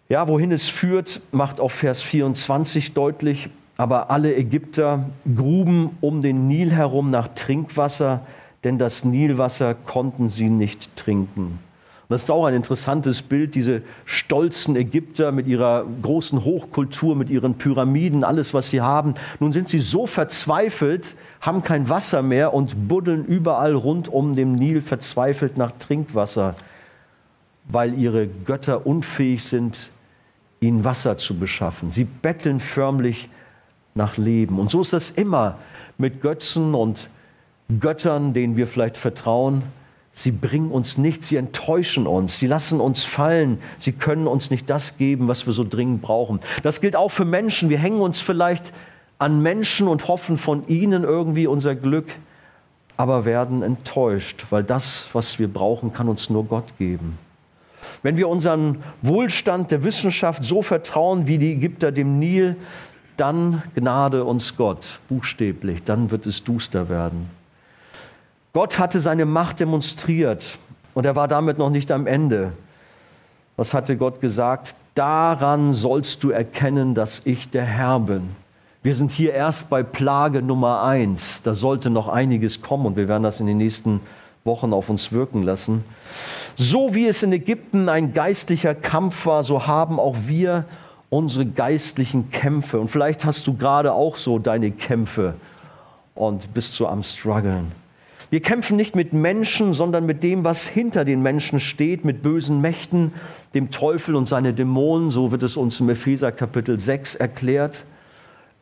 Ja, wohin es führt, macht auch Vers 24 deutlich. Aber alle Ägypter gruben um den Nil herum nach Trinkwasser, denn das Nilwasser konnten sie nicht trinken. das ist auch ein interessantes Bild, diese stolzen Ägypter mit ihrer großen Hochkultur, mit ihren Pyramiden, alles, was sie haben. Nun sind sie so verzweifelt, haben kein Wasser mehr und buddeln überall rund um den Nil verzweifelt nach Trinkwasser, weil ihre Götter unfähig sind, ihnen Wasser zu beschaffen. Sie betteln förmlich nach Leben. Und so ist das immer mit Götzen und Göttern, denen wir vielleicht vertrauen. Sie bringen uns nichts, sie enttäuschen uns, sie lassen uns fallen, sie können uns nicht das geben, was wir so dringend brauchen. Das gilt auch für Menschen. Wir hängen uns vielleicht an Menschen und hoffen von ihnen irgendwie unser Glück, aber werden enttäuscht, weil das, was wir brauchen, kann uns nur Gott geben. Wenn wir unseren Wohlstand der Wissenschaft so vertrauen wie die Ägypter dem Nil, dann gnade uns Gott, buchstäblich, dann wird es duster werden. Gott hatte seine Macht demonstriert und er war damit noch nicht am Ende. Was hatte Gott gesagt? Daran sollst du erkennen, dass ich der Herr bin. Wir sind hier erst bei Plage Nummer eins. Da sollte noch einiges kommen und wir werden das in den nächsten Wochen auf uns wirken lassen. So wie es in Ägypten ein geistlicher Kampf war, so haben auch wir unsere geistlichen Kämpfe. Und vielleicht hast du gerade auch so deine Kämpfe und bist so am Struggeln. Wir kämpfen nicht mit Menschen, sondern mit dem, was hinter den Menschen steht, mit bösen Mächten, dem Teufel und seine Dämonen, so wird es uns im Epheser Kapitel 6 erklärt.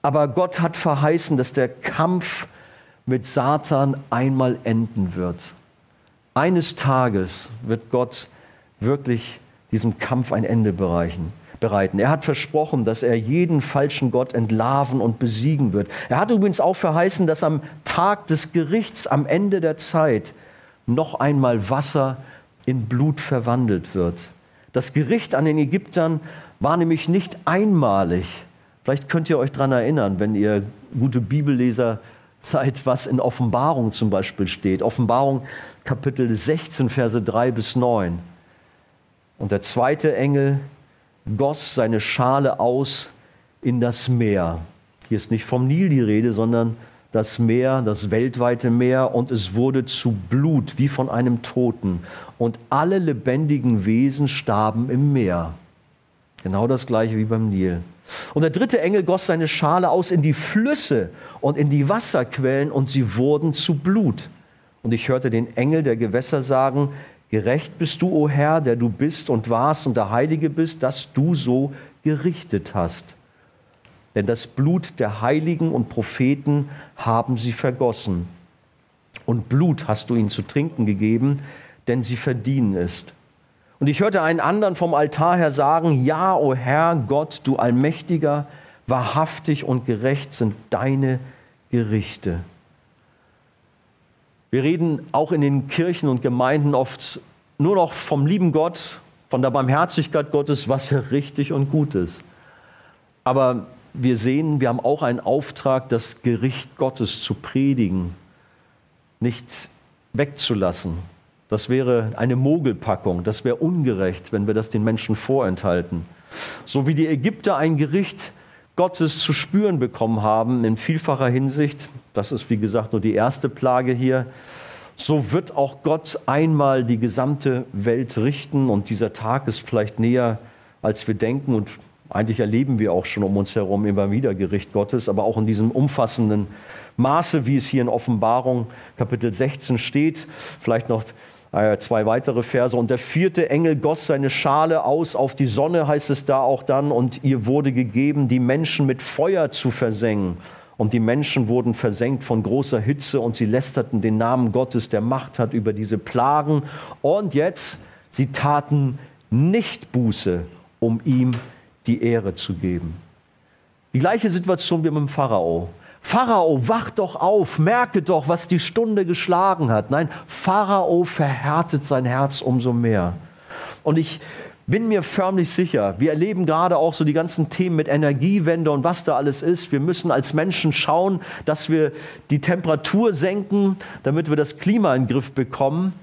Aber Gott hat verheißen, dass der Kampf mit Satan einmal enden wird. Eines Tages wird Gott wirklich diesem Kampf ein Ende bereichen bereiten. Er hat versprochen, dass er jeden falschen Gott entlarven und besiegen wird. Er hat übrigens auch verheißen, dass am Tag des Gerichts, am Ende der Zeit, noch einmal Wasser in Blut verwandelt wird. Das Gericht an den Ägyptern war nämlich nicht einmalig. Vielleicht könnt ihr euch daran erinnern, wenn ihr gute Bibelleser seid, was in Offenbarung zum Beispiel steht. Offenbarung Kapitel 16, Verse 3 bis 9. Und der zweite Engel goss seine Schale aus in das Meer. Hier ist nicht vom Nil die Rede, sondern das Meer, das weltweite Meer, und es wurde zu Blut wie von einem Toten. Und alle lebendigen Wesen starben im Meer. Genau das gleiche wie beim Nil. Und der dritte Engel goss seine Schale aus in die Flüsse und in die Wasserquellen, und sie wurden zu Blut. Und ich hörte den Engel der Gewässer sagen, Gerecht bist du, o Herr, der du bist und warst und der Heilige bist, dass du so gerichtet hast. Denn das Blut der Heiligen und Propheten haben sie vergossen. Und Blut hast du ihnen zu trinken gegeben, denn sie verdienen es. Und ich hörte einen anderen vom Altar her sagen, ja, o Herr Gott, du Allmächtiger, wahrhaftig und gerecht sind deine Gerichte. Wir reden auch in den Kirchen und Gemeinden oft nur noch vom lieben Gott, von der Barmherzigkeit Gottes, was ja richtig und gut ist. Aber wir sehen, wir haben auch einen Auftrag, das Gericht Gottes zu predigen, nicht wegzulassen. Das wäre eine Mogelpackung, das wäre ungerecht, wenn wir das den Menschen vorenthalten. So wie die Ägypter ein Gericht Gottes zu spüren bekommen haben in vielfacher Hinsicht, das ist wie gesagt nur die erste Plage hier, so wird auch Gott einmal die gesamte Welt richten und dieser Tag ist vielleicht näher, als wir denken. Und eigentlich erleben wir auch schon um uns herum immer wieder Gericht Gottes, aber auch in diesem umfassenden Maße, wie es hier in Offenbarung Kapitel 16 steht, vielleicht noch zwei weitere Verse. Und der vierte Engel goss seine Schale aus auf die Sonne, heißt es da auch dann, und ihr wurde gegeben, die Menschen mit Feuer zu versengen. Und die Menschen wurden versenkt von großer Hitze und sie lästerten den Namen Gottes, der Macht hat über diese Plagen. Und jetzt, sie taten nicht Buße, um ihm die Ehre zu geben. Die gleiche Situation wie mit dem Pharao. Pharao, wach doch auf, merke doch, was die Stunde geschlagen hat. Nein, Pharao verhärtet sein Herz umso mehr. Und ich bin mir förmlich sicher, wir erleben gerade auch so die ganzen Themen mit Energiewende und was da alles ist. Wir müssen als Menschen schauen, dass wir die Temperatur senken, damit wir das Klima in den Griff bekommen.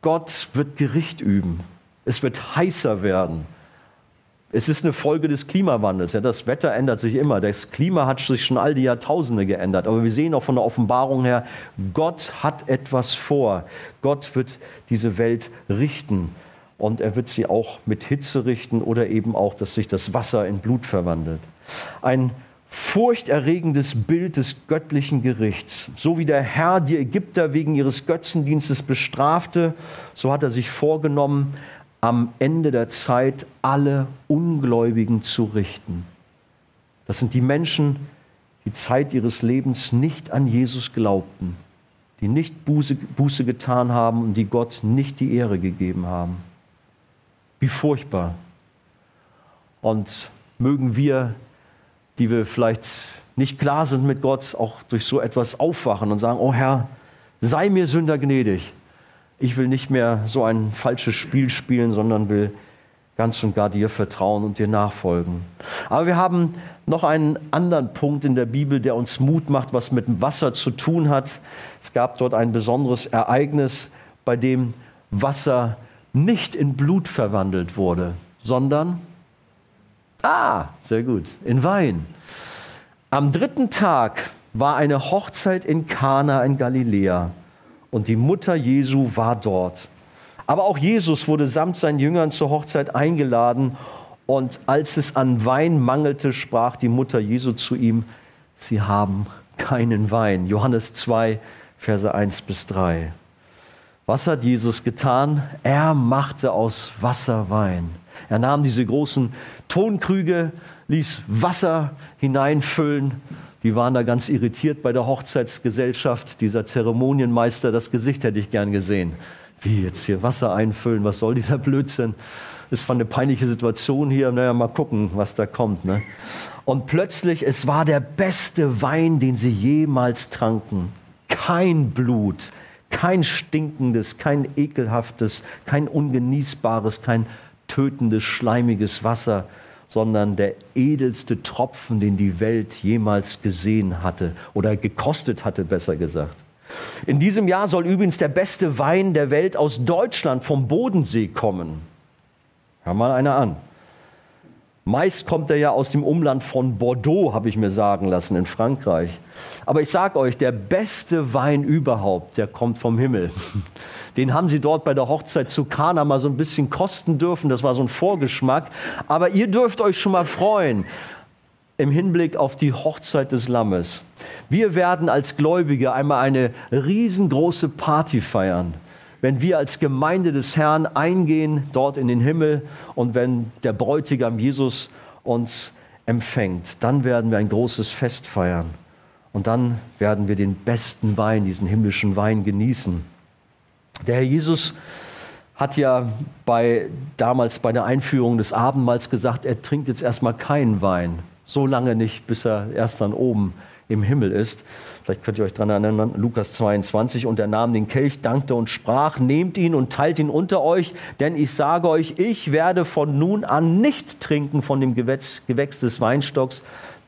Gott wird Gericht üben. Es wird heißer werden. Es ist eine Folge des Klimawandels. Ja, das Wetter ändert sich immer. Das Klima hat sich schon all die Jahrtausende geändert. Aber wir sehen auch von der Offenbarung her, Gott hat etwas vor. Gott wird diese Welt richten. Und er wird sie auch mit Hitze richten oder eben auch, dass sich das Wasser in Blut verwandelt. Ein furchterregendes Bild des göttlichen Gerichts. So wie der Herr die Ägypter wegen ihres Götzendienstes bestrafte, so hat er sich vorgenommen, am Ende der Zeit alle Ungläubigen zu richten. Das sind die Menschen, die Zeit ihres Lebens nicht an Jesus glaubten, die nicht Buße, Buße getan haben und die Gott nicht die Ehre gegeben haben. Wie furchtbar. Und mögen wir, die wir vielleicht nicht klar sind mit Gott, auch durch so etwas aufwachen und sagen, oh Herr, sei mir Sünder gnädig ich will nicht mehr so ein falsches Spiel spielen, sondern will ganz und gar dir vertrauen und dir nachfolgen. Aber wir haben noch einen anderen Punkt in der Bibel, der uns Mut macht, was mit dem Wasser zu tun hat. Es gab dort ein besonderes Ereignis, bei dem Wasser nicht in Blut verwandelt wurde, sondern, ah, sehr gut, in Wein. Am dritten Tag war eine Hochzeit in Kana in Galiläa und die Mutter Jesu war dort. Aber auch Jesus wurde samt seinen Jüngern zur Hochzeit eingeladen und als es an Wein mangelte, sprach die Mutter Jesu zu ihm, sie haben keinen Wein. Johannes 2, Verse 1 bis 3. Was hat Jesus getan? Er machte aus Wasser Wein. Er nahm diese großen Tonkrüge, ließ Wasser hineinfüllen die waren da ganz irritiert bei der Hochzeitsgesellschaft. Dieser Zeremonienmeister, das Gesicht hätte ich gern gesehen. Wie jetzt hier Wasser einfüllen, was soll dieser Blödsinn? Das war eine peinliche Situation hier. Naja, mal gucken, was da kommt. Ne? Und plötzlich, es war der beste Wein, den sie jemals tranken. Kein Blut, kein stinkendes, kein ekelhaftes, kein ungenießbares, kein tötendes, schleimiges Wasser, sondern der edelste Tropfen, den die Welt jemals gesehen hatte oder gekostet hatte, besser gesagt. In diesem Jahr soll übrigens der beste Wein der Welt aus Deutschland vom Bodensee kommen. Hör mal einer an. Meist kommt er ja aus dem Umland von Bordeaux, habe ich mir sagen lassen, in Frankreich. Aber ich sage euch, der beste Wein überhaupt, der kommt vom Himmel. Den haben sie dort bei der Hochzeit zu Kana mal so ein bisschen kosten dürfen. Das war so ein Vorgeschmack. Aber ihr dürft euch schon mal freuen im Hinblick auf die Hochzeit des Lammes. Wir werden als Gläubige einmal eine riesengroße Party feiern wenn wir als Gemeinde des Herrn eingehen dort in den Himmel und wenn der Bräutigam Jesus uns empfängt, dann werden wir ein großes Fest feiern. Und dann werden wir den besten Wein, diesen himmlischen Wein genießen. Der Herr Jesus hat ja bei, damals bei der Einführung des Abendmahls gesagt, er trinkt jetzt erstmal keinen Wein. So lange nicht, bis er erst dann oben im Himmel ist. Vielleicht könnt ihr euch daran erinnern, Lukas 22, und er nahm den Kelch, dankte und sprach, nehmt ihn und teilt ihn unter euch, denn ich sage euch, ich werde von nun an nicht trinken von dem Gewächs, Gewächs des Weinstocks,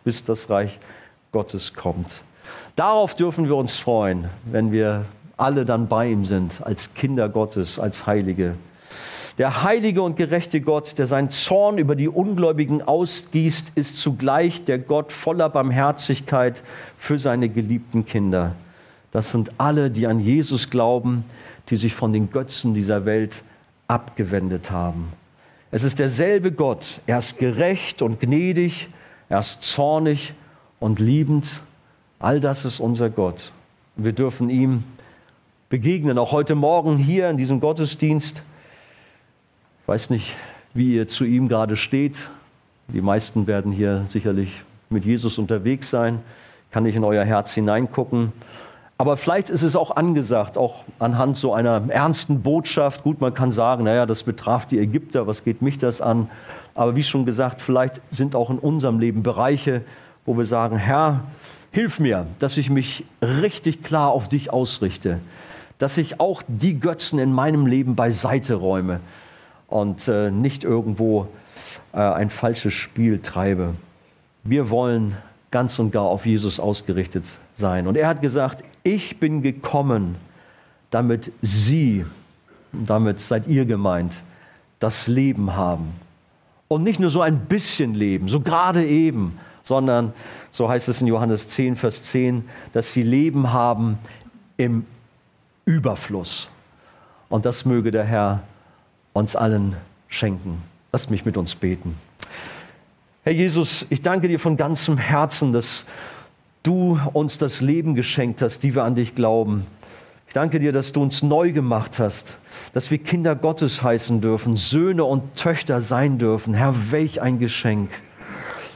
bis das Reich Gottes kommt. Darauf dürfen wir uns freuen, wenn wir alle dann bei ihm sind, als Kinder Gottes, als Heilige. Der heilige und gerechte Gott, der seinen Zorn über die Ungläubigen ausgießt, ist zugleich der Gott voller Barmherzigkeit für seine geliebten Kinder. Das sind alle, die an Jesus glauben, die sich von den Götzen dieser Welt abgewendet haben. Es ist derselbe Gott. Er ist gerecht und gnädig, er ist zornig und liebend. All das ist unser Gott. Wir dürfen ihm begegnen, auch heute Morgen hier in diesem Gottesdienst. Ich weiß nicht, wie ihr zu ihm gerade steht. Die meisten werden hier sicherlich mit Jesus unterwegs sein. Kann nicht in euer Herz hineingucken. Aber vielleicht ist es auch angesagt, auch anhand so einer ernsten Botschaft. Gut, man kann sagen, naja, das betraf die Ägypter, was geht mich das an? Aber wie schon gesagt, vielleicht sind auch in unserem Leben Bereiche, wo wir sagen, Herr, hilf mir, dass ich mich richtig klar auf dich ausrichte, dass ich auch die Götzen in meinem Leben beiseite räume, und äh, nicht irgendwo äh, ein falsches Spiel treibe. Wir wollen ganz und gar auf Jesus ausgerichtet sein. Und er hat gesagt, ich bin gekommen, damit Sie, damit seid ihr gemeint, das Leben haben und nicht nur so ein bisschen leben, so gerade eben, sondern, so heißt es in Johannes 10, Vers 10, dass sie Leben haben im Überfluss. Und das möge der Herr uns allen schenken. Lasst mich mit uns beten. Herr Jesus, ich danke dir von ganzem Herzen, dass du uns das Leben geschenkt hast, die wir an dich glauben. Ich danke dir, dass du uns neu gemacht hast, dass wir Kinder Gottes heißen dürfen, Söhne und Töchter sein dürfen. Herr, welch ein Geschenk.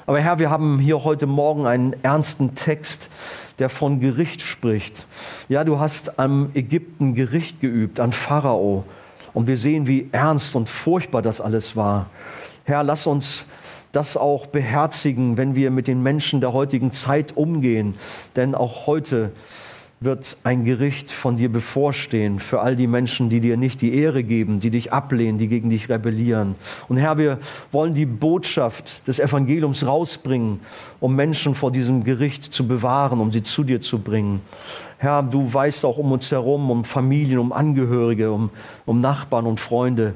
Aber Herr, wir haben hier heute Morgen einen ernsten Text, der von Gericht spricht. Ja, du hast am Ägypten Gericht geübt, an Pharao. Und wir sehen, wie ernst und furchtbar das alles war. Herr, lass uns das auch beherzigen, wenn wir mit den Menschen der heutigen Zeit umgehen. Denn auch heute wird ein Gericht von dir bevorstehen für all die Menschen, die dir nicht die Ehre geben, die dich ablehnen, die gegen dich rebellieren. Und Herr, wir wollen die Botschaft des Evangeliums rausbringen, um Menschen vor diesem Gericht zu bewahren, um sie zu dir zu bringen. Herr, du weißt auch um uns herum, um Familien, um Angehörige, um, um Nachbarn und Freunde.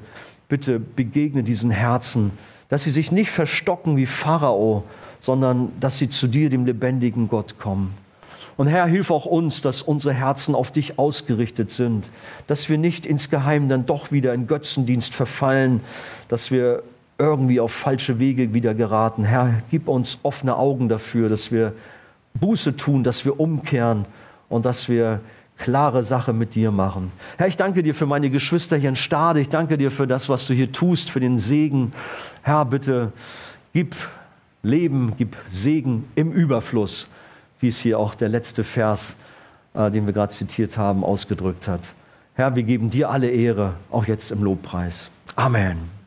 Bitte begegne diesen Herzen, dass sie sich nicht verstocken wie Pharao, sondern dass sie zu dir, dem lebendigen Gott, kommen. Und Herr, hilf auch uns, dass unsere Herzen auf dich ausgerichtet sind, dass wir nicht insgeheim dann doch wieder in Götzendienst verfallen, dass wir irgendwie auf falsche Wege wieder geraten. Herr, gib uns offene Augen dafür, dass wir Buße tun, dass wir umkehren und dass wir klare Sache mit dir machen. Herr, ich danke dir für meine Geschwister hier in Stade. Ich danke dir für das, was du hier tust, für den Segen. Herr, bitte gib Leben, gib Segen im Überfluss wie es hier auch der letzte Vers, äh, den wir gerade zitiert haben, ausgedrückt hat. Herr, wir geben dir alle Ehre, auch jetzt im Lobpreis. Amen.